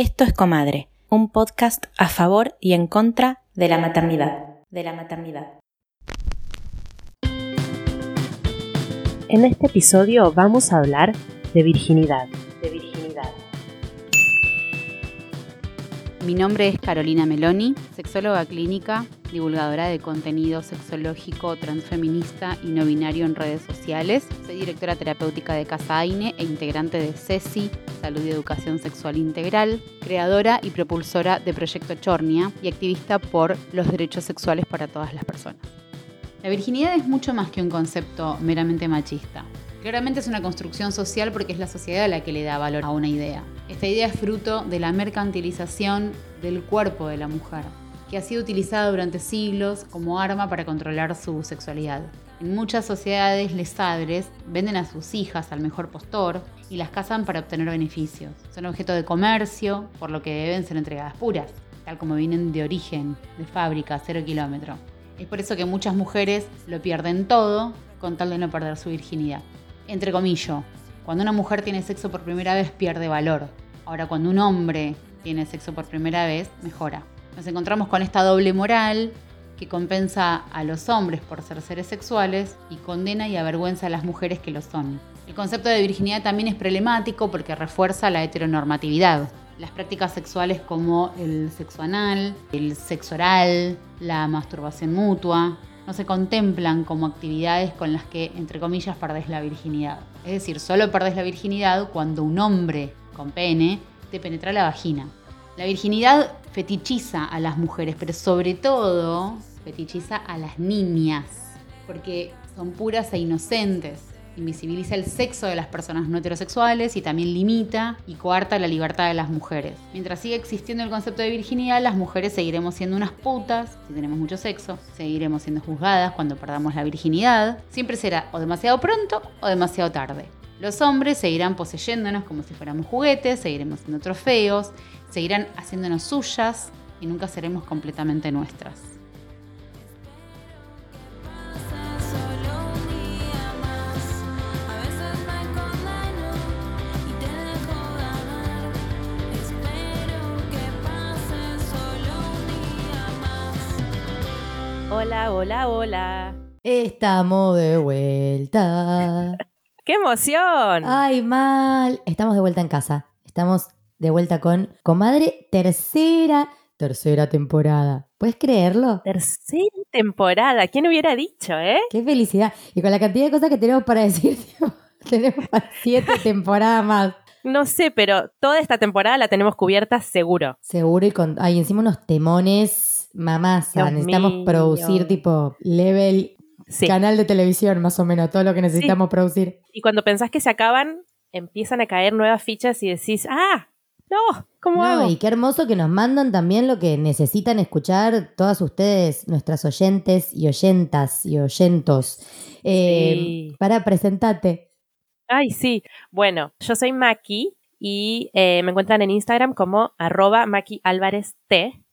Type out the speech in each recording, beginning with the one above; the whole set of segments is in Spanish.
Esto es Comadre, un podcast a favor y en contra de la maternidad. De la maternidad. En este episodio vamos a hablar de virginidad. De virginidad. Mi nombre es Carolina Meloni, sexóloga clínica, divulgadora de contenido sexológico transfeminista y no binario en redes sociales. Soy directora terapéutica de Casa Aine e integrante de CESI, Salud y Educación Sexual Integral, creadora y propulsora de Proyecto Chornia y activista por los derechos sexuales para todas las personas. La virginidad es mucho más que un concepto meramente machista. Claramente es una construcción social porque es la sociedad la que le da valor a una idea. Esta idea es fruto de la mercantilización del cuerpo de la mujer, que ha sido utilizada durante siglos como arma para controlar su sexualidad. En muchas sociedades, les padres venden a sus hijas al mejor postor y las casan para obtener beneficios. Son objeto de comercio, por lo que deben ser entregadas puras, tal como vienen de origen, de fábrica, cero kilómetro. Es por eso que muchas mujeres lo pierden todo con tal de no perder su virginidad. Entre comillas, cuando una mujer tiene sexo por primera vez pierde valor. Ahora, cuando un hombre tiene sexo por primera vez, mejora. Nos encontramos con esta doble moral que compensa a los hombres por ser seres sexuales y condena y avergüenza a las mujeres que lo son. El concepto de virginidad también es problemático porque refuerza la heteronormatividad. Las prácticas sexuales como el sexo anal, el sexo oral, la masturbación mutua, no se contemplan como actividades con las que, entre comillas, perdés la virginidad. Es decir, solo perdés la virginidad cuando un hombre con pene te penetra la vagina. La virginidad fetichiza a las mujeres, pero sobre todo fetichiza a las niñas, porque son puras e inocentes. Invisibiliza el sexo de las personas no heterosexuales y también limita y coarta la libertad de las mujeres. Mientras siga existiendo el concepto de virginidad, las mujeres seguiremos siendo unas putas si tenemos mucho sexo, seguiremos siendo juzgadas cuando perdamos la virginidad. Siempre será o demasiado pronto o demasiado tarde. Los hombres seguirán poseyéndonos como si fuéramos juguetes, seguiremos siendo trofeos, seguirán haciéndonos suyas y nunca seremos completamente nuestras. Hola, hola, hola. Estamos de vuelta. ¡Qué emoción! Ay, mal. Estamos de vuelta en casa. Estamos de vuelta con Comadre, tercera, tercera temporada. ¿Puedes creerlo? Tercera temporada. ¿Quién hubiera dicho, eh? Qué felicidad. Y con la cantidad de cosas que tenemos para decir, tenemos para siete temporadas más. No sé, pero toda esta temporada la tenemos cubierta seguro. Seguro y con. Ay, encima unos temones mamasa. Dios necesitamos mío. producir tipo level Sí. canal de televisión, más o menos, todo lo que necesitamos producir. Y cuando pensás que se acaban, empiezan a caer nuevas fichas y decís, ¡ah! ¡No! ¿Cómo No, hago? y qué hermoso que nos mandan también lo que necesitan escuchar todas ustedes, nuestras oyentes y oyentas y oyentos. Eh, Sí. Para presentarte. Ay, sí. Bueno, yo soy Maki y eh, me encuentran en Instagram como arroba Maki Álvarez T.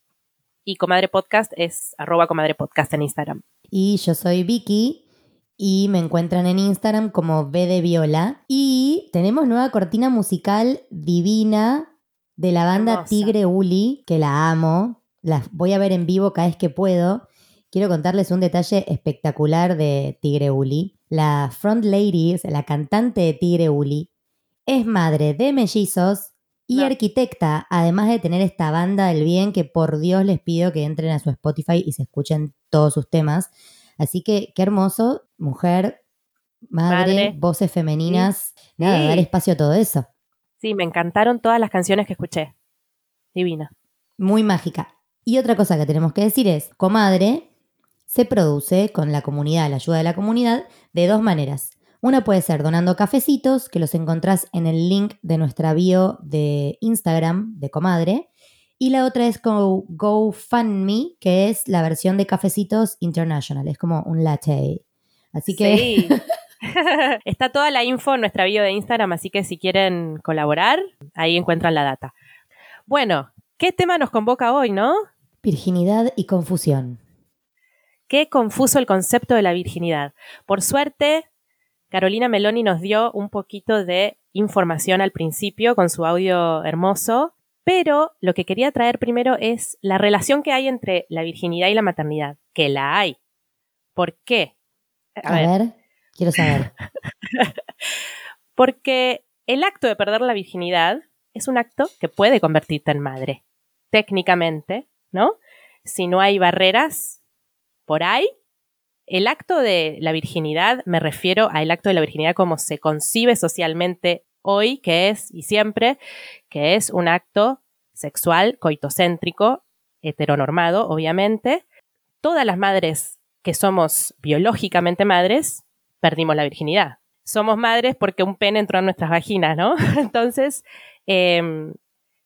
Y Comadre Podcast es arroba Comadre Podcast en Instagram. Y yo soy Vicky y me encuentran en Instagram como B de Viola. Y tenemos nueva cortina musical divina de la banda Hermosa. Tigre Uli, que la amo. La voy a ver en vivo cada vez que puedo. Quiero contarles un detalle espectacular de Tigre Uli. La front lady, o sea, la cantante de Tigre Uli, es madre de mellizos y No. arquitecta, además de tener esta banda del bien que por Dios les pido que entren a su Spotify y se escuchen todos sus temas. Así que qué hermoso, mujer, madre, Madre. voces femeninas, nada, Sí. dar espacio a todo eso. Sí, me encantaron todas las canciones que escuché. Divina. Muy mágica. Y otra cosa que tenemos que decir es, Comadre se produce con la comunidad, la ayuda de la comunidad, de dos maneras. Una puede ser donando cafecitos, que los encontrás en el link de nuestra bio de Instagram de Comadre. Y la otra es Go, GoFundMe, que es la versión de Cafecitos International. Es como un latte. Así que Sí. Está toda la info en nuestra bio de Instagram, así que si quieren colaborar, ahí encuentran la data. Bueno, ¿qué tema nos convoca hoy, no? virginidad y confusión. Qué confuso el concepto de la virginidad. Por suerte, Carolina Meloni nos dio un poquito de información al principio con su audio hermoso, Pero lo que quería traer primero es la relación que hay entre la virginidad y la maternidad, que la hay. ¿Por qué? A, ver, quiero saber. Porque el acto de perder la virginidad es un acto que puede convertirte en madre, técnicamente, ¿no? Si no hay barreras por ahí, el acto de la virginidad, me refiero al acto de la virginidad como se concibe socialmente hoy, que es, y siempre, que es un acto sexual, coitocéntrico, heteronormado, obviamente. Todas las madres que somos biológicamente madres, perdimos la virginidad. Somos madres porque un pene entró en nuestras vaginas, ¿no? Entonces, em,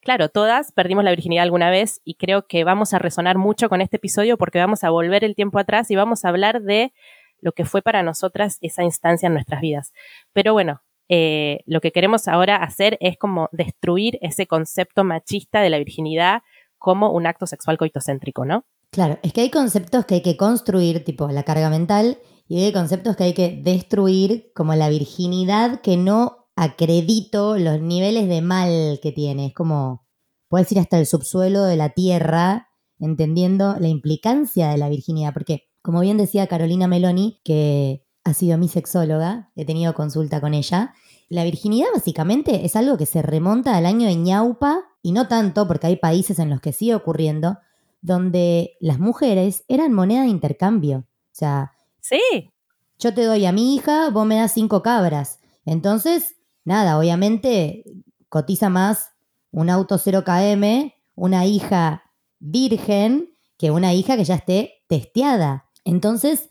claro, todas perdimos la virginidad alguna vez y creo que vamos a resonar mucho con este episodio porque vamos a volver el tiempo atrás y vamos a hablar de lo que fue para nosotras esa instancia en nuestras vidas. Pero bueno, eh, lo que queremos ahora hacer es como destruir ese concepto machista de la virginidad como un acto sexual coitocéntrico, ¿no? Claro, es que hay conceptos que hay que construir, tipo la carga mental, y hay conceptos que hay que destruir, como la virginidad, que no acredito los niveles de mal que tiene. Es como, puedes ir hasta el subsuelo de la tierra, entendiendo la implicancia de la virginidad, porque, como bien decía Carolina Meloni, que ha sido mi sexóloga, he tenido consulta con ella, la virginidad básicamente es algo que se remonta al año de ñaupa, y no tanto, porque hay países en los que sigue ocurriendo, donde las mujeres eran moneda de intercambio. O sea, sí. Yo te doy a mi hija, vos me das cinco cabras. Entonces, nada, obviamente cotiza más un auto 0KM, una hija virgen, que una hija que ya esté testeada. Entonces,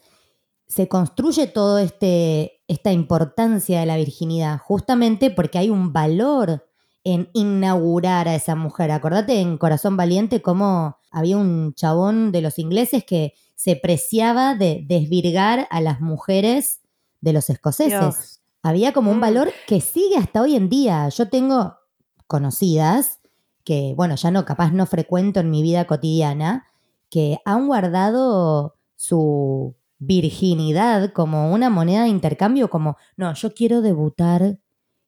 se construye todo este esta importancia de la virginidad justamente porque hay un valor en inaugurar a esa mujer. Acordate en Corazón Valiente cómo había un chabón de los ingleses que se preciaba de desvirgar a las mujeres de los escoceses. Había como un mm. valor que sigue hasta hoy en día. Yo tengo conocidas que, bueno, ya no, capaz no frecuento en mi vida cotidiana, que han guardado su virginidad como una moneda de intercambio, como, no, yo quiero debutar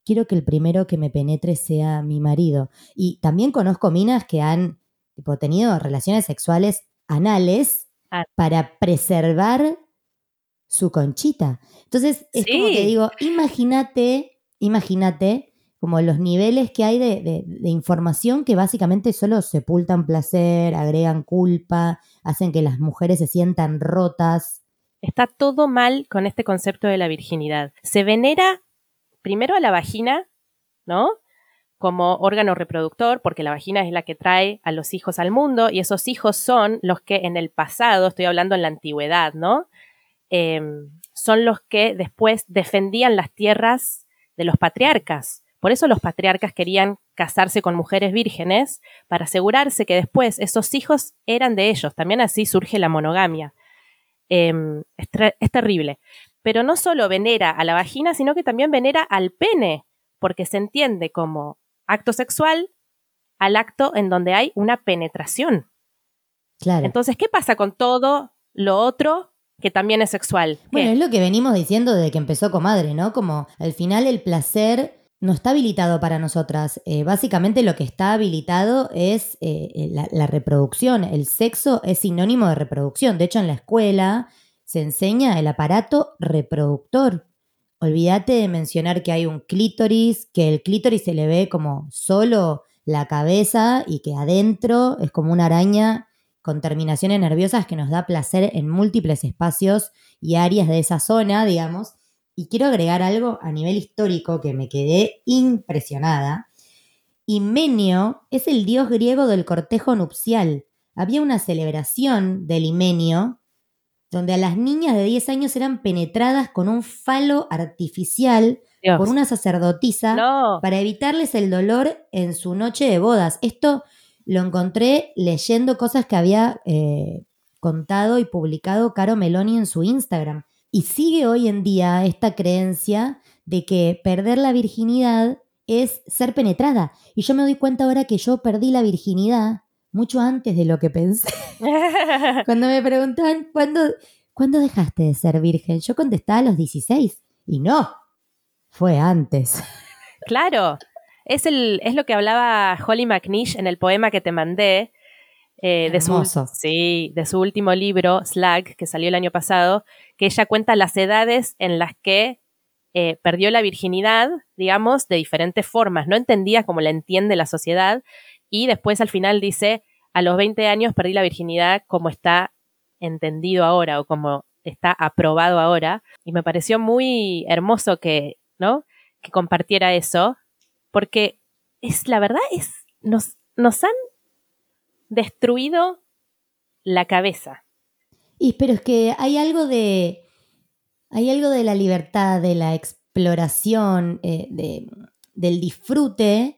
quiero que el primero que me penetre sea mi marido. Y también conozco minas que han tenido relaciones sexuales anales ah. para preservar su conchita. Entonces, es como que digo, imagínate, imagínate como los niveles que hay de, de, información que básicamente solo sepultan placer, agregan culpa, hacen que las mujeres se sientan rotas. Está todo mal con este concepto de la virginidad. Se venera primero a la vagina, ¿no? Como órgano reproductor, porque la vagina es la que trae a los hijos al mundo y esos hijos son los que en el pasado, estoy hablando en la antigüedad, ¿no? Em, son los que después defendían las tierras de los patriarcas. Por eso los patriarcas querían casarse con mujeres vírgenes para asegurarse que después esos hijos eran de ellos. También así surge la monogamia. Em, es, terrible pero no solo venera a la vagina, sino que también venera al pene, porque se entiende como acto sexual al acto en donde hay una penetración. Claro. Entonces, ¿qué pasa con todo lo otro que también es sexual? Bueno, es lo que venimos diciendo desde que empezó Comadre, ¿no? Como al final el placer no está habilitado para nosotras. Eh, básicamente lo que está habilitado es eh, la, la, reproducción. El sexo es sinónimo de reproducción. De hecho, en la escuela se enseña el aparato reproductor. Olvídate de mencionar que hay un clítoris, que el clítoris se le ve como solo la cabeza y que adentro es como una araña con terminaciones nerviosas que nos da placer en múltiples espacios y áreas de esa zona, digamos. Y quiero agregar algo a nivel histórico que me quedé impresionada. Himenio es el dios griego del cortejo nupcial. Había una celebración del Himenio donde a las niñas de 10 años eran penetradas con un falo artificial por una sacerdotisa para evitarles el dolor en su noche de bodas. Esto lo encontré leyendo cosas que había eh, contado y publicado Caro Meloni en su Instagram. Y sigue hoy en día esta creencia de que perder la virginidad es ser penetrada. Y yo me doy cuenta ahora que yo perdí la virginidad mucho antes de lo que pensé. Cuando me preguntaban, ¿cuándo, ¿cuándo dejaste de ser virgen? Yo contestaba a los 16 y no, fue antes. Claro, Es, el, es lo que hablaba Holly McNish en el poema que te mandé, eh, de, su, sí, de su último libro, Slag, que salió el año pasado, que ella cuenta las edades en las que eh, perdió la virginidad, digamos, de diferentes formas. No entendía como la entiende la sociedad y después al final dice, a los 20 años perdí la virginidad como está entendido ahora o como está aprobado ahora. Y me pareció muy hermoso que, ¿no? Que compartiera eso, porque es la verdad, es, nos, nos han destruido la cabeza. Y pero es que hay algo de. Hay algo de la libertad, de la exploración, eh, de- del disfrute,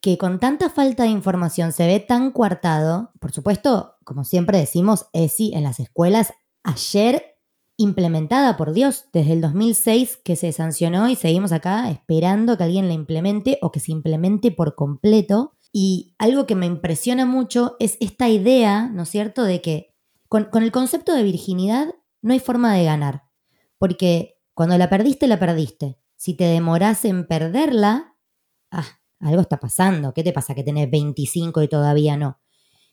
que con tanta falta de información se ve tan coartado. Por supuesto, como siempre decimos, ESI en las escuelas, ayer implementada por Dios, desde el 2006 que se sancionó y seguimos acá esperando que alguien la implemente o que se implemente por completo. Y algo que me impresiona mucho es esta idea, ¿no es cierto?, de que con, con el concepto de virginidad no hay forma de ganar. Porque cuando la perdiste, la perdiste. Si te demorás en perderla, ah, algo está pasando. ¿Qué te pasa que tenés 25 y todavía no?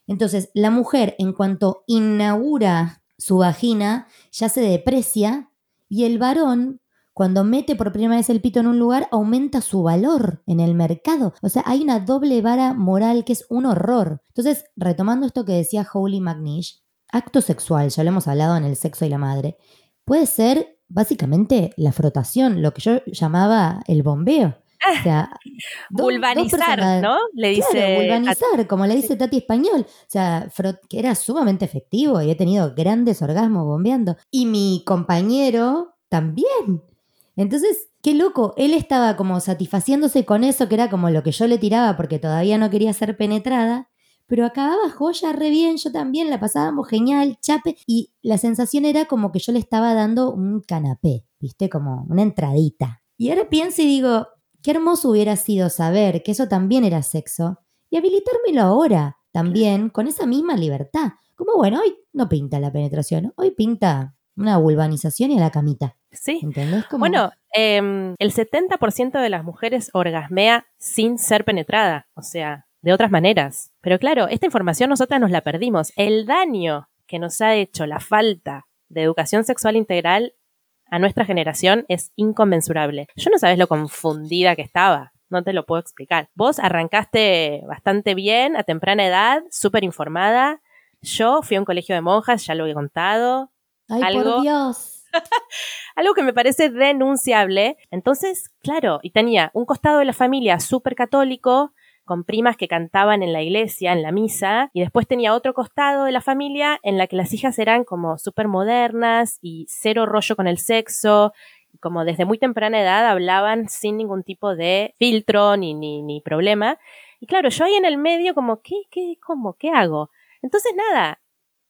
Entonces, la mujer, en cuanto inaugura su vagina, ya se deprecia y el varón, cuando mete por primera vez el pito en un lugar, aumenta su valor en el mercado. O sea, hay una doble vara moral que es un horror. Entonces, retomando esto que decía Holy McNish, acto sexual, ya lo hemos hablado en el sexo y la madre, puede ser básicamente la frotación, lo que yo llamaba el bombeo. O sea, dos Vulvanizar, ¿no? Le dice. Claro, vulvanizar, como le dice Tati Español. O sea, frot- que era sumamente efectivo y he tenido grandes orgasmos bombeando. Y mi compañero también. Entonces, qué loco. Él estaba como satisfaciéndose con eso, que era como lo que yo le tiraba porque todavía no quería ser penetrada. Pero acababa joya re bien, yo también la pasábamos genial, chape. Y la sensación era como que yo le estaba dando un canapé, ¿viste? Como una entradita. Y ahora pienso y digo, qué hermoso hubiera sido saber que eso también era sexo y habilitármelo ahora también con esa misma libertad. Como bueno, hoy no pinta la penetración, hoy pinta una vulvanización y a la camita. Sí. ¿Entendés? Como, Bueno, em, el 70% de las mujeres orgasmea sin ser penetrada, o sea, de otras maneras. Pero claro, esta información nosotras nos la perdimos. El daño que nos ha hecho la falta de educación sexual integral a nuestra generación es inconmensurable. Yo no sabes lo confundida que estaba. No te lo puedo explicar. Vos arrancaste bastante bien a temprana edad, súper informada. Yo fui a un colegio de monjas, ya lo he contado. Ay, algo- por Dios. Algo que me parece denunciable. Entonces, claro, y tenía un costado de la familia súper católico, con primas que cantaban en la iglesia, en la misa, y después tenía otro costado de la familia en la que las hijas eran como súper modernas y cero rollo con el sexo, como desde muy temprana edad hablaban sin ningún tipo de filtro ni, ni, ni problema. Y claro, yo ahí en el medio como, ¿qué, qué, cómo, qué hago? Entonces nada,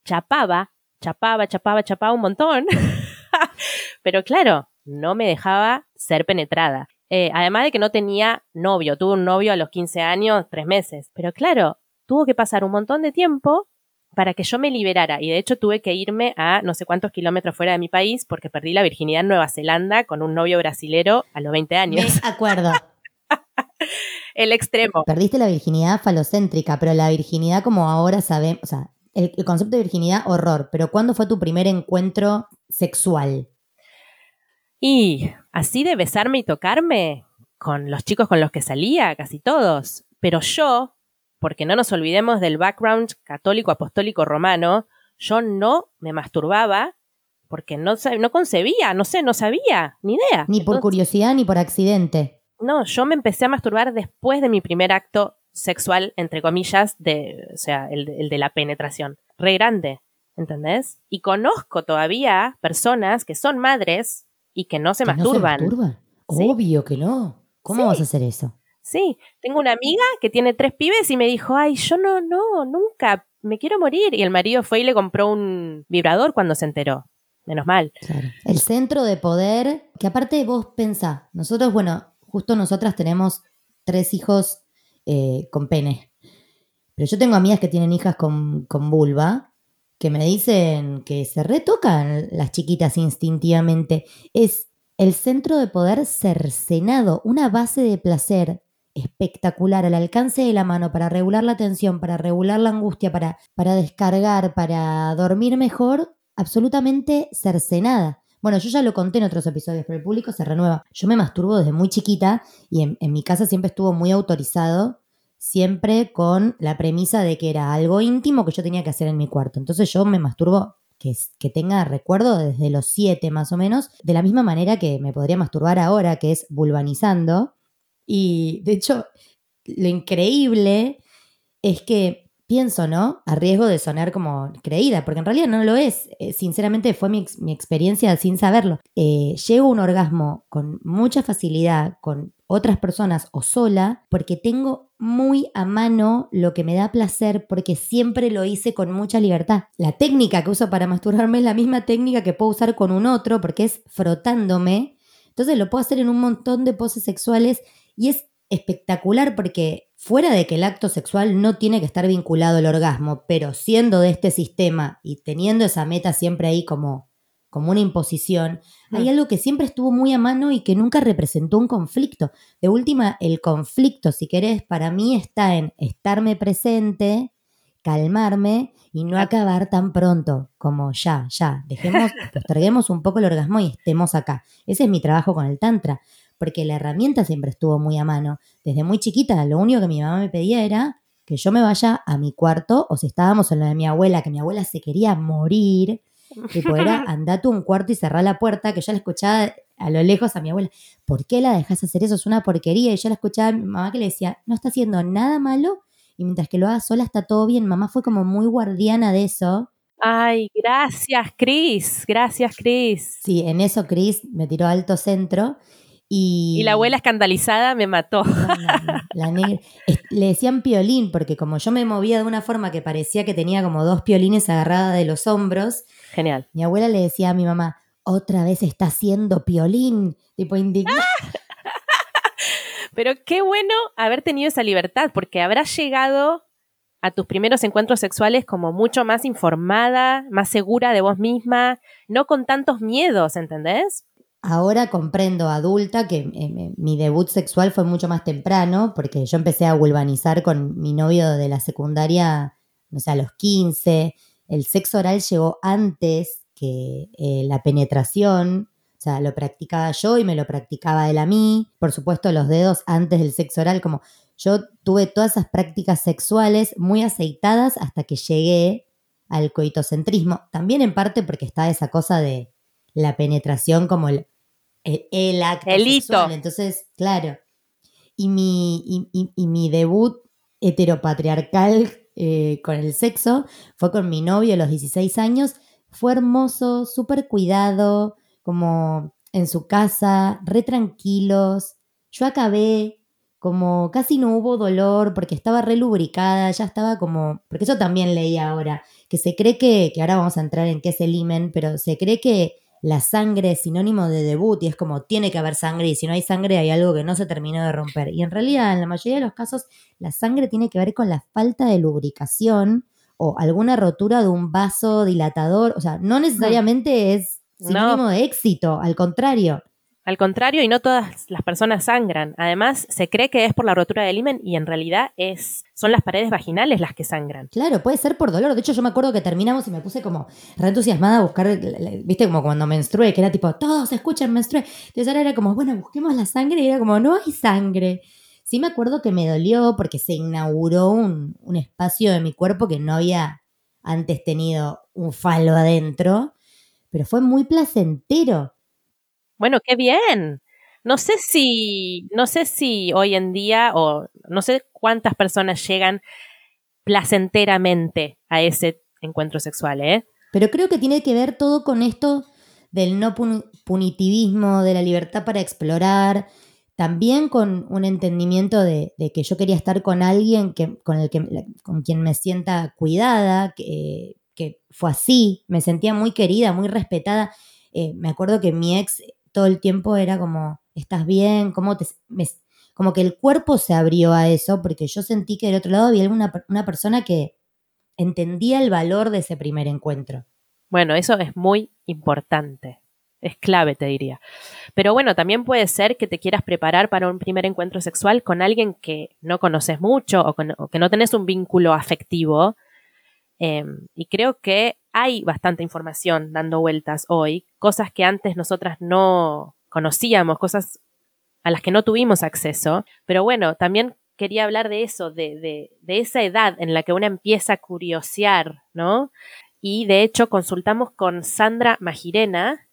chapaba, chapaba, chapaba, chapaba un montón. Pero claro, no me dejaba ser penetrada. Eh, además de que no tenía novio, tuve un novio a los 15 años, tres meses. Pero claro, tuvo que pasar un montón de tiempo para que yo me liberara. Y de hecho tuve que irme a no sé cuántos kilómetros fuera de mi país porque perdí la virginidad en Nueva Zelanda con un novio brasilero a los 20 Me años. acuerdo. El extremo. Perdiste la virginidad falocéntrica, pero la virginidad como ahora sabemos, o sea, el, el concepto de virginidad, horror, pero ¿cuándo fue tu primer encuentro sexual? Y así de besarme y tocarme con los chicos con los que salía, casi todos. Pero yo, porque no nos olvidemos del background católico apostólico romano, yo no me masturbaba porque no, no concebía, no sé, no sabía, ni idea. Ni por Entonces, curiosidad ni por accidente. No, yo me empecé a masturbar después de mi primer acto sexual, entre comillas, de, o sea, el, de- el de la penetración. Re grande, ¿entendés? Y conozco todavía personas que son madres y que no se ¿Que masturban. ¿No se masturban? Sí. Obvio que no. ¿Cómo Sí. vas a hacer eso? Sí, tengo una amiga que tiene tres pibes y me dijo, ay, yo no, no, nunca, me quiero morir. Y el marido fue y le compró un vibrador cuando se enteró. Menos mal. Claro. El centro de poder, que aparte vos pensá, nosotros, bueno, justo nosotras tenemos tres hijos eh, con pene. Pero yo tengo amigas que tienen hijas con, con vulva, que me dicen que se retocan las chiquitas instintivamente. Es el centro de poder cercenado, una base de placer espectacular al alcance de la mano para regular la tensión, para regular la angustia, para, para descargar, para dormir mejor, absolutamente cercenada. Bueno, yo ya lo conté en otros episodios, pero el público se renueva. Yo me masturbo desde muy chiquita y en, en mi casa siempre estuvo muy autorizado, siempre con la premisa de que era algo íntimo que yo tenía que hacer en mi cuarto. Entonces yo me masturbo que, que tenga recuerdo desde los siete más o menos, de la misma manera que me podría masturbar ahora, que es vulvanizando. Y de hecho, lo increíble es que pienso, ¿no? A riesgo de sonar como creída, porque en realidad no lo es. Eh, sinceramente fue mi, mi, experiencia sin saberlo. Eh, llego a un orgasmo con mucha facilidad con otras personas o sola, porque tengo muy a mano lo que me da placer, porque siempre lo hice con mucha libertad. La técnica que uso para masturbarme es la misma técnica que puedo usar con un otro, porque es frotándome. Entonces lo puedo hacer en un montón de poses sexuales y es espectacular porque fuera de que el acto sexual no tiene que estar vinculado al orgasmo, pero siendo de este sistema y teniendo esa meta siempre ahí como, como una imposición, hay Mm. algo que siempre estuvo muy a mano y que nunca representó un conflicto. De última, el conflicto, si querés, para mí está en estarme presente, calmarme y no acabar tan pronto como ya, ya. Dejemos, posterguemos un poco el orgasmo y estemos acá. Ese es mi trabajo con el Tantra porque la herramienta siempre estuvo muy a mano. Desde muy chiquita, lo único que mi mamá me pedía era que yo me vaya a mi cuarto, o si estábamos en lo de mi abuela, que mi abuela se quería morir, tipo era andate a un cuarto y cerrar la puerta, que yo la escuchaba a lo lejos a mi abuela, ¿por qué la dejas hacer eso? Es una porquería. Y yo la escuchaba a mi mamá que le decía, no está haciendo nada malo, y mientras que lo haga sola está todo bien. Mamá fue como muy guardiana de eso. Ay, gracias, Cris. Gracias, Cris. Sí, en eso Cris me tiró alto centro. Y, Y la abuela escandalizada me mató. No, no, no, la negra. Es- Le decían piolín, porque como yo me movía de una forma que parecía que tenía como dos piolines agarradas de los hombros, Genial. mi abuela le decía a mi mamá, otra vez está haciendo piolín, tipo indignada. Pero qué bueno haber tenido esa libertad, porque habrás llegado a tus primeros encuentros sexuales como mucho más informada, más segura de vos misma, no con tantos miedos, ¿entendés? Ahora comprendo adulta que eh, mi debut sexual fue mucho más temprano, porque yo empecé a vulvanizar con mi novio de la secundaria, no sé, a los 15. El sexo oral llegó antes que eh, la penetración. O sea, lo practicaba yo y me lo practicaba él a mí. Por supuesto, los dedos antes del sexo oral, como yo tuve todas esas prácticas sexuales muy aceitadas hasta que llegué al coitocentrismo. También en parte porque está esa cosa de la penetración como el, el, el acto El hito. sexual. Entonces, claro. Y mi, y, y- y mi debut heteropatriarcal eh, con el sexo fue con mi novio a los 16 años. Fue hermoso, súper cuidado, como en su casa, re tranquilos. Yo acabé como casi no hubo dolor porque estaba re lubricada, ya estaba como, porque eso también leí ahora, que se cree que, que ahora vamos a entrar en qué es el himen, pero se cree que la sangre es sinónimo de debut y es como tiene que haber sangre y si no hay sangre hay algo que no se terminó de romper. Y en realidad en la mayoría de los casos la sangre tiene que ver con la falta de lubricación o alguna rotura de un vaso dilatador, o sea, no necesariamente es sinónimo No. de éxito, al contrario. Al contrario, y no todas las personas sangran. Además, se cree que es por la rotura del himen y en realidad es, son las paredes vaginales las que sangran. Claro, puede ser por dolor. De hecho, yo me acuerdo que terminamos y me puse como re entusiasmada a buscar, viste, como cuando menstrué, que era tipo, todos escuchan, menstrué. Entonces ahora era como, bueno, busquemos la sangre y era como, no hay sangre. Sí me acuerdo que me dolió porque se inauguró un, un espacio de mi cuerpo que no había antes tenido un falo adentro, pero fue muy placentero. Bueno, qué bien. No sé si, no sé si hoy en día, o no sé cuántas personas llegan placenteramente a ese encuentro sexual, ¿eh? Pero creo que tiene que ver todo con esto del no pun- punitivismo, de la libertad para explorar, también con un entendimiento de, de que yo quería estar con alguien que, con, el que, con quien me sienta cuidada, que, que fue así, me sentía muy querida, muy respetada. Eh, me acuerdo que mi ex todo el tiempo era como, ¿estás bien? ¿Cómo te...? como que el cuerpo se abrió a eso, porque yo sentí que del otro lado había una, una persona que entendía el valor de ese primer encuentro. Bueno, eso es muy importante. Es clave, te diría. Pero bueno, también puede ser que te quieras preparar para un primer encuentro sexual con alguien que no conoces mucho o, que no tenés un vínculo afectivo. Em, y creo que hay bastante información dando vueltas hoy, cosas que antes nosotras no conocíamos, cosas a las que no tuvimos acceso. Pero bueno, también quería hablar de eso, de, de, esa edad en la que uno empieza a curiosear, ¿no? Y de hecho consultamos con Sandra Magirena,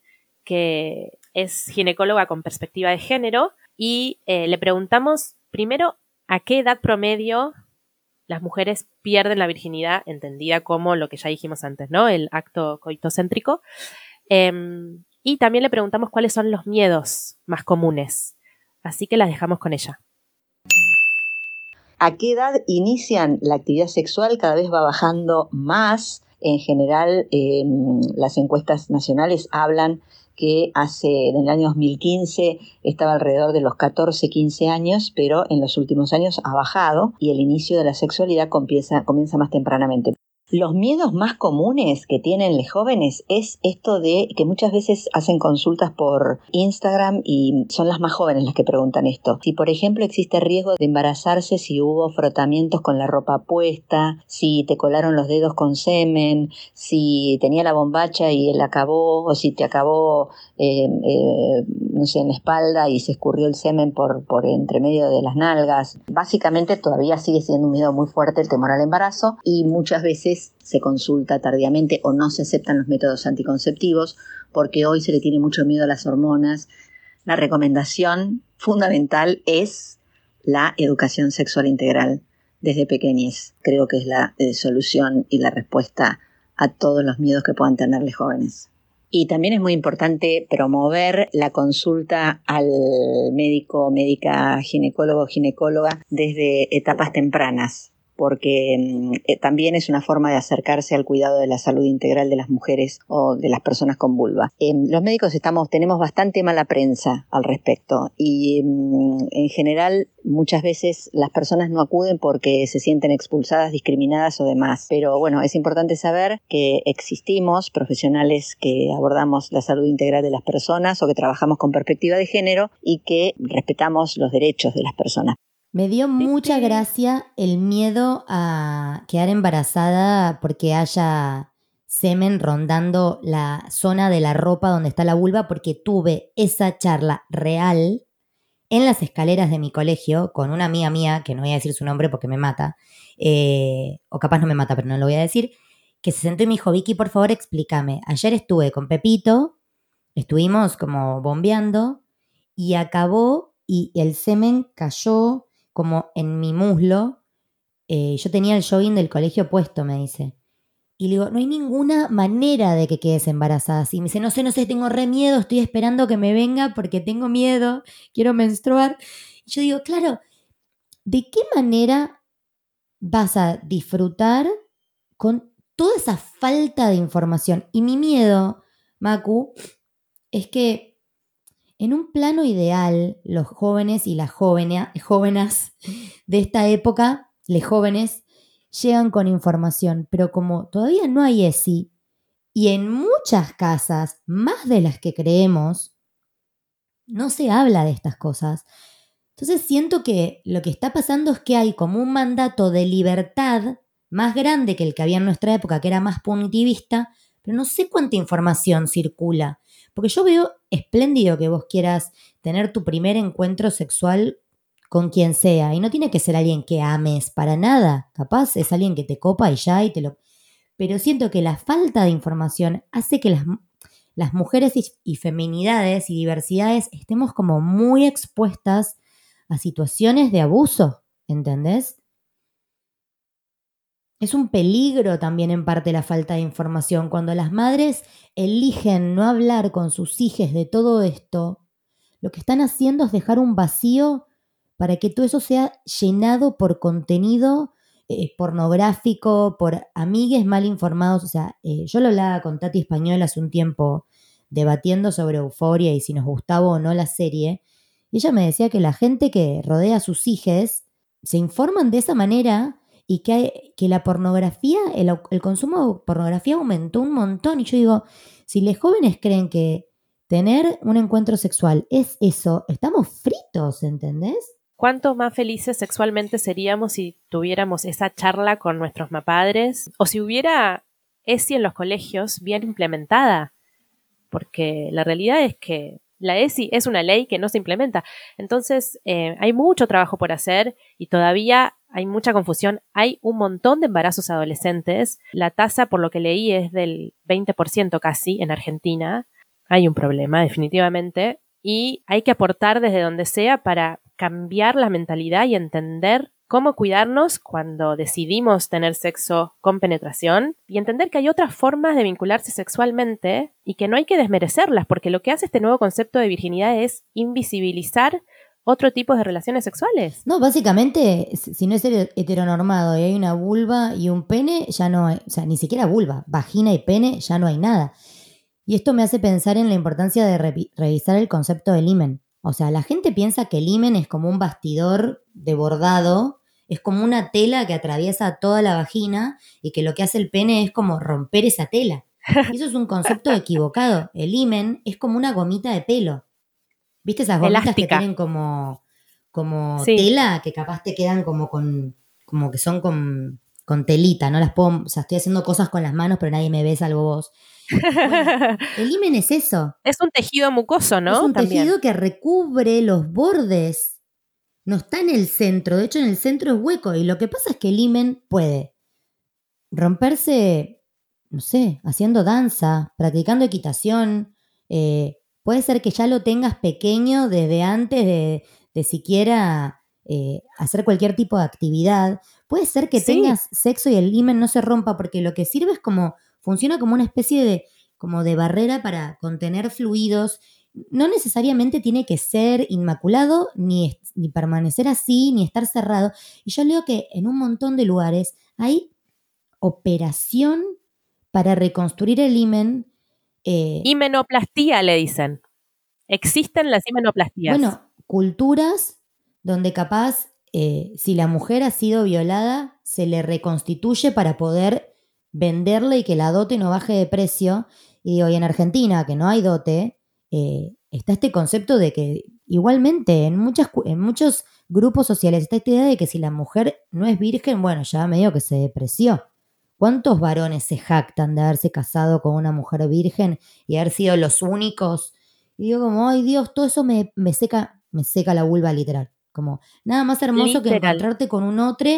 que es ginecóloga con perspectiva de género, y eh, le preguntamos primero a qué edad promedio las mujeres pierden la virginidad, entendida como lo que ya dijimos antes, ¿no? El acto coitocéntrico. Em, y también le preguntamos cuáles son los miedos más comunes. Así que las dejamos con ella. ¿A qué edad inician la actividad sexual? Cada vez va bajando más. En general, em, las encuestas nacionales hablan que hace, en el año 2015 estaba alrededor de los 14, 15 años, pero en los últimos años ha bajado y el inicio de la sexualidad comienza, comienza más tempranamente. Los miedos más comunes que tienen los jóvenes es esto de que muchas veces hacen consultas por Instagram y son las más jóvenes las que preguntan esto. Si por ejemplo existe riesgo de embarazarse si hubo frotamientos con la ropa puesta, si te colaron los dedos con semen, si tenía la bombacha y él acabó, o si te acabó, eh, eh, no sé, en la espalda y se escurrió el semen por, por entre medio de las nalgas. Básicamente todavía sigue siendo un miedo muy fuerte el temor al embarazo y muchas veces se consulta tardíamente o no se aceptan los métodos anticonceptivos porque hoy se le tiene mucho miedo a las hormonas. La recomendación fundamental es la educación sexual integral desde pequeñez. Creo que es la eh, solución y la respuesta a todos los miedos que puedan tenerles jóvenes. Y también es muy importante promover la consulta al médico, médica, ginecólogo, ginecóloga desde etapas tempranas porque mm, eh, también es una forma de acercarse al cuidado de la salud integral de las mujeres o de las personas con vulva. Em, los médicos estamos, tenemos bastante mala prensa al respecto y mm, en general muchas veces las personas no acuden porque se sienten expulsadas, discriminadas o demás. Pero bueno, es importante saber que existimos profesionales que abordamos la salud integral de las personas o que trabajamos con perspectiva de género y que respetamos los derechos de las personas. Me dio mucha gracia el miedo a quedar embarazada porque haya semen rondando la zona de la ropa donde está la vulva, porque tuve esa charla real en las escaleras de mi colegio con una amiga mía, que no voy a decir su nombre porque me mata, eh, o capaz no me mata, pero no lo voy a decir, que se sentó y me dijo, Vicky, por favor, explícame. Ayer estuve con Pepito, estuvimos como bombeando y acabó y el semen cayó como en mi muslo. Eh, yo tenía el jogging del colegio puesto, me dice. Y le digo, no hay ninguna manera de que quedes embarazada. Y me dice, no sé, no sé, tengo re miedo, estoy esperando que me venga porque tengo miedo, quiero menstruar. Y yo digo, claro, ¿de qué manera vas a disfrutar con toda esa falta de información? Y mi miedo, Macu, es que en un plano ideal, los jóvenes y las jóvenes de esta época, los jóvenes, llegan con información, pero como todavía no hay ESI, y en muchas casas, más de las que creemos, no se habla de estas cosas. Entonces siento que lo que está pasando es que hay como un mandato de libertad más grande que el que había en nuestra época, que era más punitivista, pero no sé cuánta información circula. Porque yo veo espléndido que vos quieras tener tu primer encuentro sexual con quien sea. Y no tiene que ser alguien que ames para nada. Capaz es alguien que te copa y ya y te lo... Pero siento que la falta de información hace que las, las mujeres y, y feminidades y diversidades estemos como muy expuestas a situaciones de abuso. ¿Entendés? Es un peligro también en parte la falta de información. Cuando las madres eligen no hablar con sus hijos de todo esto, lo que están haciendo es dejar un vacío para que todo eso sea llenado por contenido eh, pornográfico, por amigues mal informados. O sea, eh, yo lo hablaba con Tati Español hace un tiempo debatiendo sobre euforia y si nos gustaba o no la serie. Y ella me decía que la gente que rodea a sus hijos se informan de esa manera y que, que la pornografía, el, consumo de pornografía aumentó un montón. Y yo digo, si los jóvenes creen que, tener un encuentro sexual es eso, estamos fritos, ¿entendés? ¿Cuánto más felices sexualmente seríamos si tuviéramos esa charla con nuestros mapadres? O si hubiera ESI en los colegios bien implementada. Porque la realidad es que la ESI es una ley que no se implementa. Entonces, eh, hay mucho trabajo por hacer y todavía hay mucha confusión. Hay un montón de embarazos adolescentes. La tasa, por lo que leí, es del 20% casi en Argentina. Hay un problema, definitivamente. Y hay que aportar desde donde sea para cambiar la mentalidad y entender cómo cuidarnos cuando decidimos tener sexo con penetración y entender que hay otras formas de vincularse sexualmente y que no hay que desmerecerlas, porque lo que hace este nuevo concepto de virginidad es invisibilizar otro tipo de relaciones sexuales. No, básicamente, si no es heteronormado y hay una vulva y un pene, ya no hay, o sea, ni siquiera vulva, vagina y pene, ya no hay nada. Y esto me hace pensar en la importancia de revisar el concepto del imen. O sea, la gente piensa que el imen es como un bastidor de bordado, es como una tela que atraviesa toda la vagina y que lo que hace el pene es como romper esa tela. Y eso es un concepto equivocado. El imen es como una gomita de pelo. ¿Viste esas gomitas que tienen como, como tela que capaz te quedan como con, como que son con, con telita, no las puedo, o sea, estoy haciendo cosas con las manos, pero nadie me ve salvo vos. el himen es eso. Es un tejido mucoso, ¿no? Es un tejido que recubre los bordes. No está en el centro, de hecho en el centro es hueco y lo que pasa es que el himen puede romperse, no sé, haciendo danza, practicando equitación, eh, Puede ser que ya lo tengas pequeño desde antes de, siquiera eh, hacer cualquier tipo de actividad. Puede ser que tengas sexo y el himen no se rompa porque lo que sirve es como, funciona como una especie de, como de barrera para contener fluidos. No necesariamente tiene que ser inmaculado, ni, ni permanecer así, ni estar cerrado. Y yo leo que en un montón de lugares hay operación para reconstruir el himen eh, Himenoplastía le dicen. Existen las himenoplastías. Bueno, culturas donde capaz, eh, si la mujer ha sido violada, se le reconstituye para poder venderla y que la dote no baje de precio. Y hoy en Argentina, que no hay dote, eh, está este concepto de que igualmente en, muchas, en muchos grupos sociales está esta idea de que si la mujer no es virgen, bueno, ya medio que se depreció. ¿Cuántos varones se jactan de haberse casado con una mujer virgen y haber sido los únicos? Y digo como, ay Dios, todo eso me, seca, me seca la vulva literal. Como, nada más hermoso que encontrarte con un otro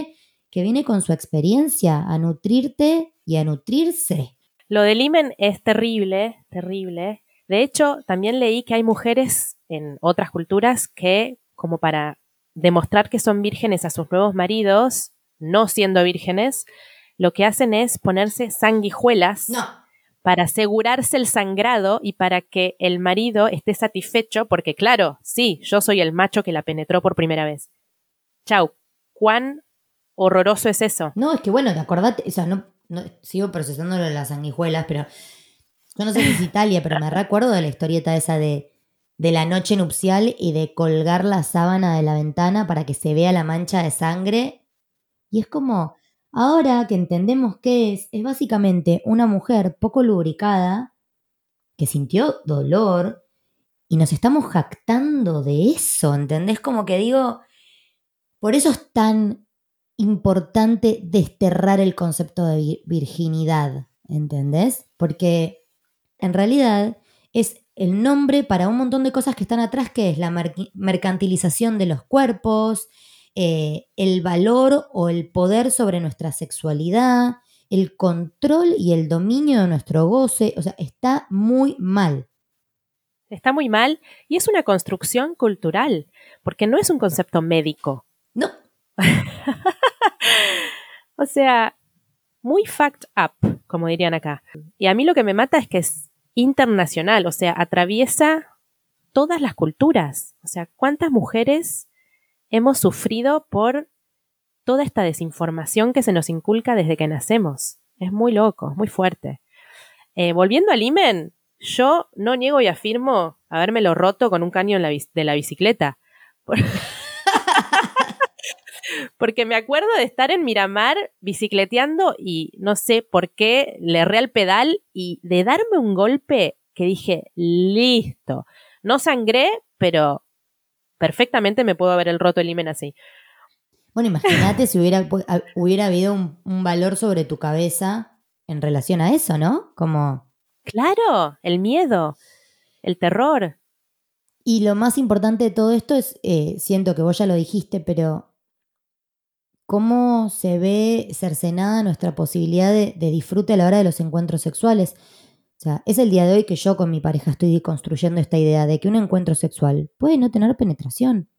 que viene con su experiencia a nutrirte y a nutrirse. Lo del imen es terrible, terrible. De hecho, también leí que hay mujeres en otras culturas que, como para demostrar que son vírgenes a sus nuevos maridos, no siendo vírgenes, lo que hacen es ponerse sanguijuelas para asegurarse el sangrado y para que el marido esté satisfecho, porque claro, sí, yo soy el macho que la penetró por primera vez. Chau, ¿cuán horroroso es eso? No, es que bueno, acordate, o sea, no, sigo procesando las sanguijuelas, pero yo no sé si es Italia, pero me recuerdo de la historieta esa de, de la noche nupcial y de colgar la sábana de la ventana para que se vea la mancha de sangre. Y es como, Ahora que entendemos qué es, es básicamente una mujer poco lubricada que sintió dolor y nos estamos jactando de eso, ¿entendés? Como que digo, por eso es tan importante desterrar el concepto de virginidad, ¿entendés? Porque en realidad es el nombre para un montón de cosas que están atrás, que es la mercantilización de los cuerpos, eh, el valor o el poder sobre nuestra sexualidad, el control y el dominio de nuestro goce, o sea, está muy mal. Está muy mal y es una construcción cultural, porque no es un concepto médico. No. o sea, muy fucked up, como dirían acá. Y a mí lo que me mata es que es internacional, o sea, atraviesa todas las culturas. O sea, ¿cuántas mujeres hemos sufrido por toda esta desinformación que se nos inculca desde que nacemos. Es muy loco, muy fuerte. Eh, volviendo al imen, yo no niego y afirmo habérmelo roto con un caño de la bicicleta. Porque me acuerdo de estar en Miramar bicicleteando y no sé por qué le erré al pedal y de darme un golpe que dije, listo. No sangré, pero perfectamente me puedo haber el roto el himen así. Bueno, imagínate si hubiera, hubiera habido un, un, valor sobre tu cabeza en relación a eso, ¿no? Como... Claro, el miedo, el terror. Y lo más importante de todo esto es, eh, siento que vos ya lo dijiste, pero cómo se ve cercenada nuestra posibilidad de, de, disfrute a la hora de los encuentros sexuales. O sea, es el día de hoy que yo con mi pareja estoy construyendo esta idea de que un encuentro sexual puede no tener penetración.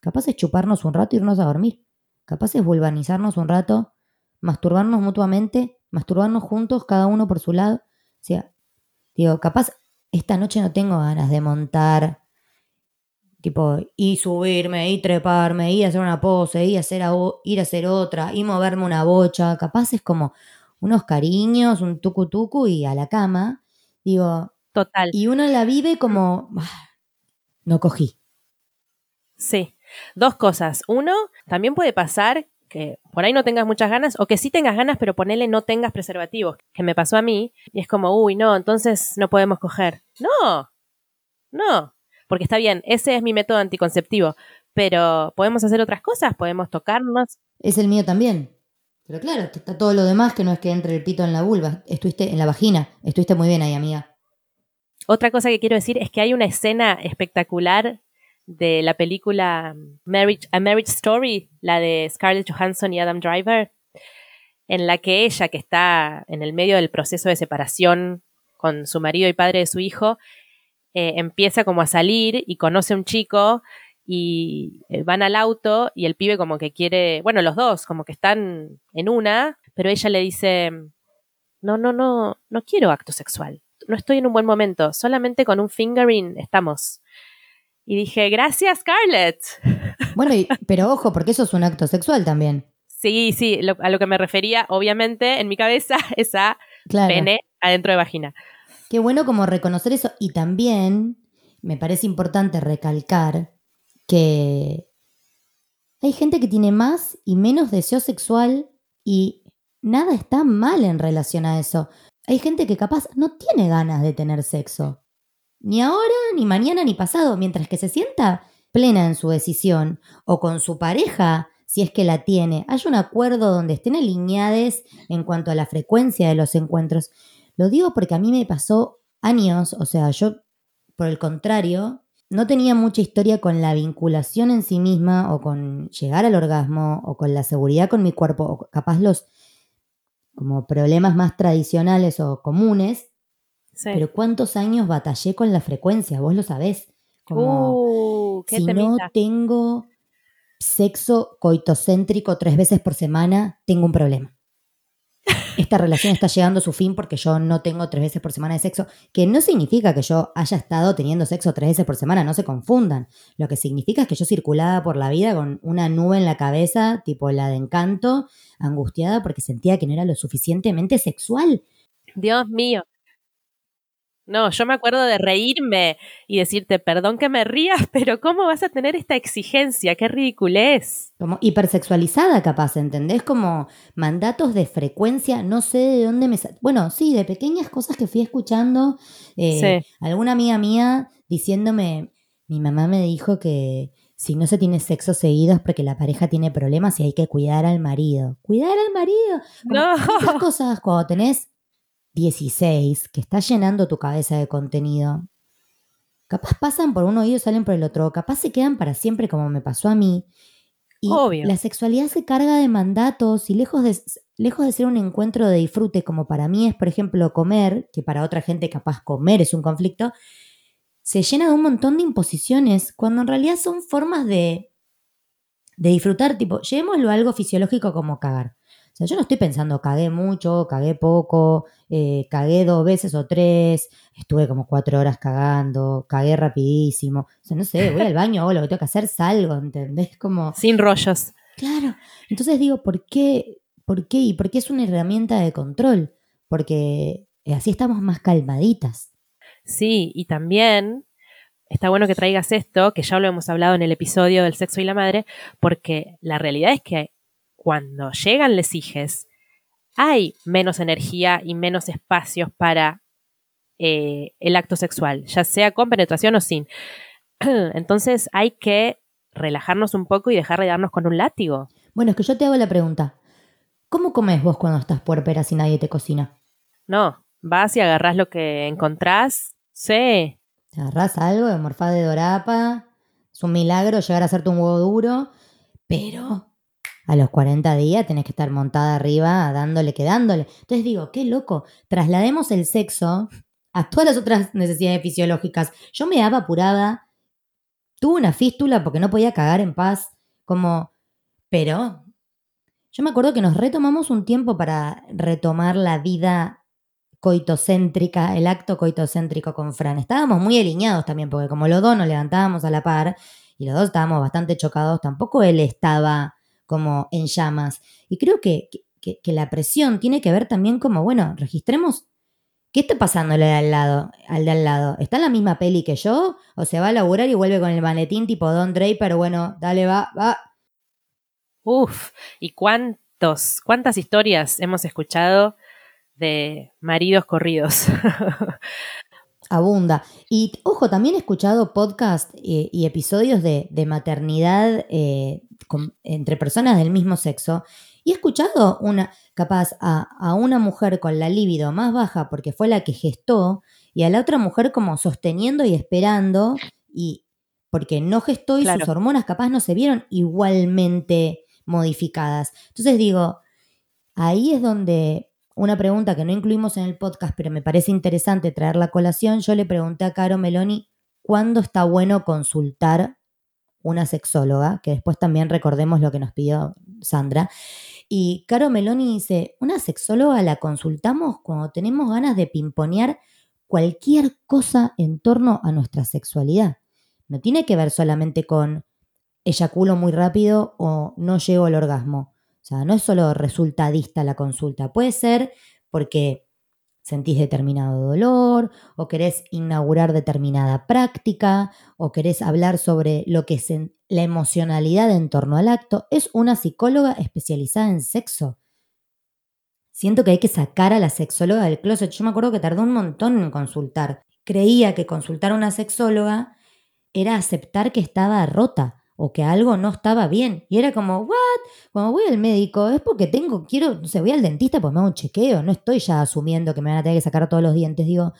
Capaz es chuparnos un rato e irnos a dormir. Capaz es vulvanizarnos un rato, masturbarnos mutuamente, masturbarnos juntos, cada uno por su lado. O sea, digo, capaz esta noche no tengo ganas de montar, tipo, y subirme, y treparme, y hacer una pose, y hacer ir a hacer otra, y moverme una bocha. Capaz es como unos cariños, un tucu tucu y a la cama. Digo, total. Y uno la vive como, ah, no cogí. Sí. Dos cosas. Uno, también puede pasar que por ahí no tengas muchas ganas o que sí tengas ganas, pero ponele no tengas preservativos, que me pasó a mí y es como, uy, no, entonces no podemos coger. No, no, porque está bien, ese es mi método anticonceptivo, pero podemos hacer otras cosas, podemos tocarnos. Es el mío también. Pero claro, está todo lo demás que no es que entre el pito en la vulva, estuviste en la vagina, estuviste muy bien ahí, amiga. Otra cosa que quiero decir es que hay una escena espectacular de la película Marriage, A Marriage Story, la de Scarlett Johansson y Adam Driver, en la que ella, que está en el medio del proceso de separación con su marido y padre de su hijo, eh, empieza como a salir y conoce a un chico y eh, van al auto y el pibe como que quiere, bueno, los dos como que están en una, pero ella le dice, no, no, no, no quiero acto sexual, no estoy en un buen momento, solamente con un fingering estamos. Y dije, gracias, Scarlett. Bueno, pero ojo, porque eso es un acto sexual también. Sí, sí, a lo que me refería, obviamente, en mi cabeza, es a pene adentro de vagina. Qué bueno como reconocer eso. Y también me parece importante recalcar que hay gente que tiene más y menos deseo sexual y nada está mal en relación a eso. Hay gente que capaz no tiene ganas de tener sexo. Ni ahora, ni mañana, ni pasado, mientras que se sienta plena en su decisión o con su pareja, si es que la tiene, hay un acuerdo donde estén alineados en cuanto a la frecuencia de los encuentros. Lo digo porque a mí me pasó años, o sea, yo, por el contrario, no tenía mucha historia con la vinculación en sí misma o con llegar al orgasmo o con la seguridad con mi cuerpo o capaz los como problemas más tradicionales o comunes pero ¿cuántos años batallé con la frecuencia? Vos lo sabés. Como uh, si no tengo sexo coitocéntrico tres veces por semana, tengo un problema. Esta relación está llegando a su fin porque yo no tengo tres veces por semana de sexo, que no significa que yo haya estado teniendo sexo tres veces por semana, no se confundan. Lo que significa es que yo circulaba por la vida con una nube en la cabeza, tipo la de encanto, angustiada porque sentía que no era lo suficientemente sexual. Dios mío, no, yo me acuerdo de reírme y decirte, perdón que me rías, pero ¿cómo vas a tener esta exigencia? ¡Qué ridiculez! Como hipersexualizada capaz, ¿entendés? Como mandatos de frecuencia, no sé de dónde me... Bueno, sí, de pequeñas cosas que fui escuchando. Eh, alguna amiga mía diciéndome, mi mamá me dijo que si no se tiene sexo seguido es porque la pareja tiene problemas y hay que cuidar al marido. ¡Cuidar al marido! no. Esas cosas cuando tenés 16 que está llenando tu cabeza de contenido, capaz pasan por un oído y salen por el otro, capaz se quedan para siempre como me pasó a mí. Y la sexualidad se carga de mandatos y lejos de, lejos de ser un encuentro de disfrute como para mí es, por ejemplo, comer, que para otra gente capaz comer es un conflicto, se llena de un montón de imposiciones cuando en realidad son formas de, de disfrutar, tipo, llevémoslo a algo fisiológico como cagar sea, yo no estoy pensando cagué mucho, cagué poco, eh, cagué dos veces o tres, estuve como cuatro horas cagando, cagué rapidísimo. O sea, no sé, voy al baño, o lo que tengo que hacer, salgo, ¿entendés? Como... Sin rollos. Claro. Entonces digo, ¿por qué? ¿Por qué? Y por qué es una herramienta de control. Porque así estamos más calmaditas. Sí, y también está bueno que traigas esto, que ya lo hemos hablado en el episodio del sexo y la madre, porque la realidad es que cuando llegan les hijes, hay menos energía y menos espacios para eh, el acto sexual, ya sea con penetración o sin. Entonces hay que relajarnos un poco y dejar de darnos con un látigo. Bueno, es que yo te hago la pregunta. ¿Cómo comes vos cuando estás puerpera si nadie te cocina? No, vas y agarrás lo que encontrás. Sí. Agarrás algo de morfá de dorapa. Es un milagro llegar a hacerte un huevo duro. Pero a los 40 días tenés que estar montada arriba dándole que dándole. Entonces digo, qué loco. Traslademos el sexo a todas las otras necesidades fisiológicas. Yo me daba apurada. Tuve una fístula porque no podía cagar en paz. Como, pero yo me acuerdo que nos retomamos un tiempo para retomar la vida coitocéntrica, el acto coitocéntrico con Fran. Estábamos muy alineados también, porque como los dos nos levantábamos a la par y los dos estábamos bastante chocados, tampoco él estaba como en llamas. Y creo que, que, la presión tiene que ver también como, bueno, registremos ¿Qué está pasándole al lado, al de al lado? ¿Está en la misma peli que yo? ¿O se va a laburar y vuelve con el maletín tipo Don Draper? Bueno, dale, va, va. Uf, ¿y cuántos, cuántas historias hemos escuchado de maridos corridos. Abunda. Y ojo, también he escuchado podcast y, episodios de, maternidad eh, entre personas del mismo sexo. Y he escuchado una, capaz, a, una mujer con la libido más baja porque fue la que gestó, y a la otra mujer como sosteniendo y esperando, y porque no gestó y sus hormonas capaz no se vieron igualmente modificadas. Entonces digo, ahí es donde una pregunta que no incluimos en el podcast, pero me parece interesante traer la colación. Yo le pregunté a Caro Meloni cuándo está bueno consultar una sexóloga, que después también recordemos lo que nos pidió Sandra. Y Caro Meloni dice, una sexóloga la consultamos cuando tenemos ganas de pimponear cualquier cosa en torno a nuestra sexualidad. No tiene que ver solamente con eyaculo muy rápido o no llego al orgasmo. Sea, no es solo resultadista la consulta, puede ser porque sentís determinado dolor o querés inaugurar determinada práctica o querés hablar sobre lo que es la emocionalidad en torno al acto. Es una psicóloga especializada en sexo. Siento que hay que sacar a la sexóloga del closet. Yo me acuerdo que tardó un montón en consultar. Creía que consultar a una sexóloga era aceptar que estaba rota o que algo no estaba bien. Y era como, ¿what? Cuando voy al médico es porque tengo, quiero, no sé, voy al dentista pues me hago un chequeo, no estoy ya asumiendo que me van a tener que sacar todos los dientes. Digo,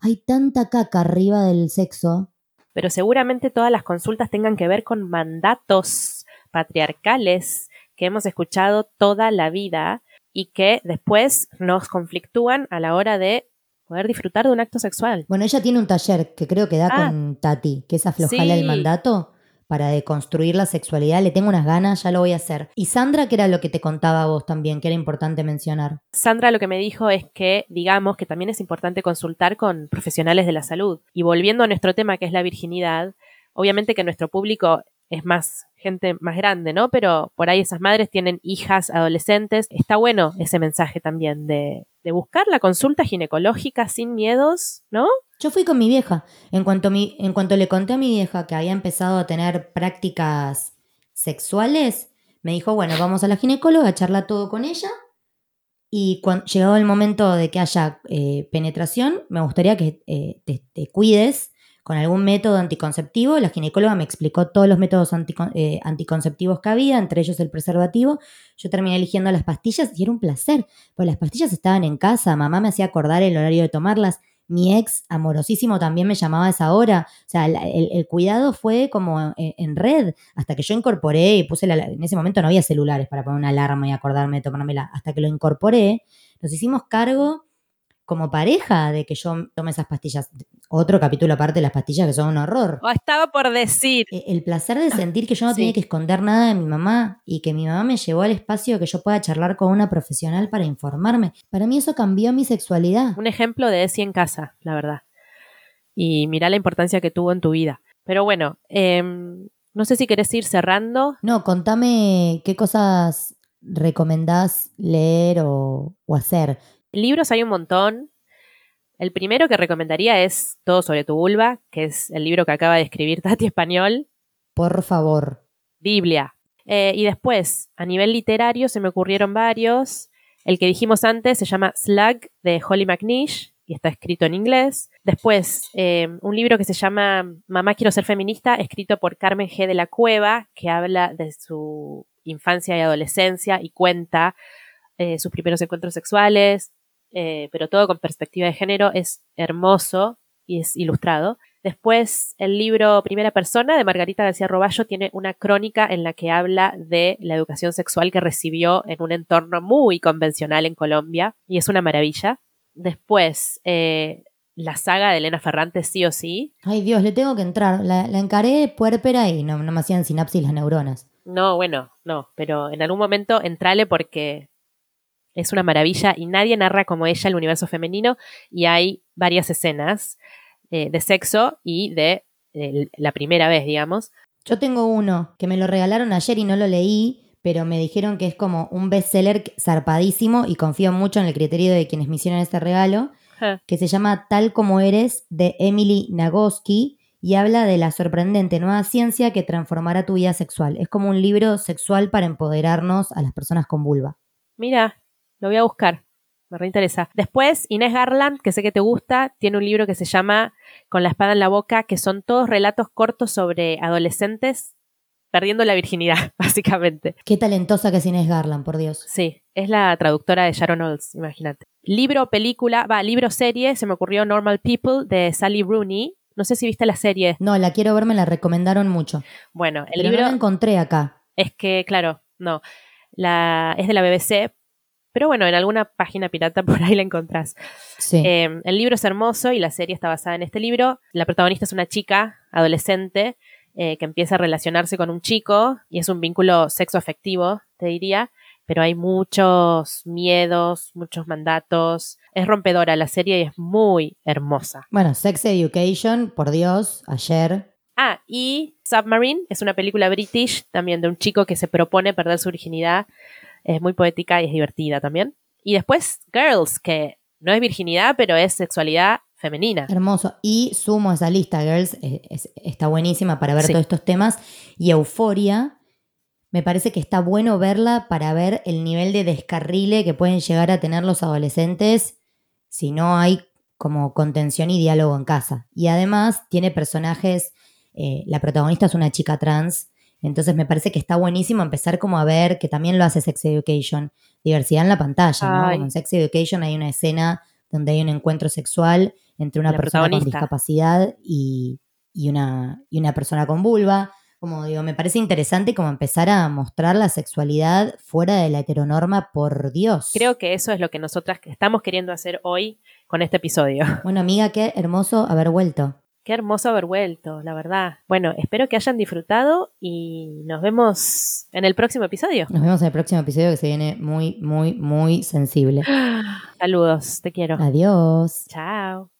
hay tanta caca arriba del sexo. Pero seguramente todas las consultas tengan que ver con mandatos patriarcales que hemos escuchado toda la vida y que después nos conflictúan a la hora de poder disfrutar de un acto sexual. Bueno, ella tiene un taller que creo que da ah. con Tati, que es aflojarle el mandato para deconstruir la sexualidad. Le tengo unas ganas, ya lo voy a hacer. Y Sandra, ¿qué era lo que te contaba vos también, que era importante mencionar? Sandra lo que me dijo es que, digamos, que también es importante consultar con profesionales de la salud. Y volviendo a nuestro tema, que es la virginidad, obviamente que nuestro público es más gente más grande, ¿no? Pero por ahí esas madres tienen hijas adolescentes. Está bueno ese mensaje también de, buscar la consulta ginecológica sin miedos, ¿no? Yo fui con mi vieja. En cuanto, en cuanto le conté a mi vieja que había empezado a tener prácticas sexuales, me dijo, bueno, vamos a la ginecóloga a charlar todo con ella. Y cuando llegado el momento de que haya eh, penetración, me gustaría que eh, te, cuides con algún método anticonceptivo. La ginecóloga me explicó todos los métodos eh, anticonceptivos que había, entre ellos el preservativo. Yo terminé eligiendo las pastillas y era un placer, porque las pastillas estaban en casa, mamá me hacía acordar el horario de tomarlas mi ex amorosísimo también me llamaba a esa hora. O sea, el, cuidado fue como en, red, hasta que yo incorporé y puse la, en ese momento no había celulares para poner una alarma y acordarme de tomármela. Hasta que lo incorporé, nos hicimos cargo como pareja de que yo tome esas pastillas. Otro capítulo aparte de las pastillas que son un horror. O estaba por decir. E, el placer de sentir que yo no tenía que esconder nada de mi mamá y que mi mamá me llevó al espacio que yo pueda charlar con una profesional para informarme. Para mí eso cambió mi sexualidad. Un ejemplo de Esi en casa, la verdad. Y mira la importancia que tuvo en tu vida. Pero bueno, em, no sé si querés ir cerrando. No, contame qué cosas recomendás leer o hacer. Libros hay un montón. El primero que recomendaría es Todo sobre tu vulva, que es el libro que acaba de escribir Tati Español. Por favor. Biblia. Eh, y después, a nivel literario, se me ocurrieron varios. El que dijimos antes se llama Slug de Holly McNish. y está escrito en inglés. Después, eh, un libro que se llama Mamá quiero ser feminista, escrito por Carmen G. de la Cueva, que habla de su infancia y adolescencia y cuenta eh, sus primeros encuentros sexuales, eh, pero todo con perspectiva de género. Es hermoso y es ilustrado. Después, el libro Primera Persona de Margarita García Roballo tiene una crónica en la que habla de la educación sexual que recibió en un entorno muy convencional en Colombia y es una maravilla. Después, eh, la saga de Elena Ferrante, sí o sí. Ay Dios, le tengo que entrar. La, la encaré puérpera y no, no me hacían sinapsis las neuronas. No, bueno, no, pero en algún momento entrale porque es una maravilla y nadie narra como ella el universo femenino y hay varias escenas eh, de sexo y de eh, la primera vez, digamos. Yo tengo uno que me lo regalaron ayer y no lo leí, pero me dijeron que es como un bestseller zarpadísimo y confío mucho en el criterio de quienes me hicieron este regalo, que se llama Tal como eres de Emily Nagoski y habla de la sorprendente nueva ciencia que transformará tu vida sexual. Es como un libro sexual para empoderarnos a las personas con vulva. Mira, lo voy a buscar. Me reinteresa. Después, Inés Garland, que sé que te gusta, tiene un libro que se llama Con la espada en la boca, que son todos relatos cortos sobre adolescentes perdiendo la virginidad, básicamente. Qué talentosa que es Inés Garland, por Dios. Sí, es la traductora de Sharon Olds, imagínate. Libro, película, va, libro, serie, se me ocurrió Normal People de Sally Rooney. No sé si viste la serie. No, la quiero ver, me la recomendaron mucho. Bueno, el pero libro no la encontré acá. es que, claro, no, la, es de la BBC, pero bueno, en alguna página pirata por ahí la encontrás. Sí. Eh, el libro es hermoso y la serie está basada en este libro. La protagonista es una chica adolescente eh, que empieza a relacionarse con un chico y es un vínculo sexoafectivo, te diría, pero hay muchos miedos, muchos mandatos. Es rompedora la serie y es muy hermosa. Bueno, Sex Education, por Dios, ayer. Ah, y Submarine es una película british también de un chico que se propone perder su virginidad. Es muy poética y es divertida también. Y después Girls, que no es virginidad, pero es sexualidad femenina. Hermoso. Y sumo a esa lista, Girls, es- está buenísima para ver Sí. todos estos temas. Y Euforia, me parece que está bueno verla para ver el nivel de descarrile que pueden llegar a tener los adolescentes si no hay como contención y diálogo en casa. Y además tiene personajes, eh, la protagonista es una chica trans, entonces me parece que está buenísimo empezar como a ver, que también lo hace Sex Education, diversidad en la pantalla, ¿no? Ay. Como en Sex Education hay una escena donde hay un encuentro sexual entre una La persona con discapacidad y, y una, y una persona con vulva. Como digo, me parece interesante como empezar a mostrar la sexualidad fuera de la heteronorma, por Dios. Creo que eso es lo que nosotras estamos queriendo hacer hoy con este episodio. Bueno, amiga, qué hermoso haber vuelto. Qué hermoso haber vuelto, la verdad. Bueno, espero que hayan disfrutado y nos vemos en el próximo episodio. Nos vemos en el próximo episodio que se viene muy, muy, muy sensible. Saludos, te quiero. Adiós. Chao.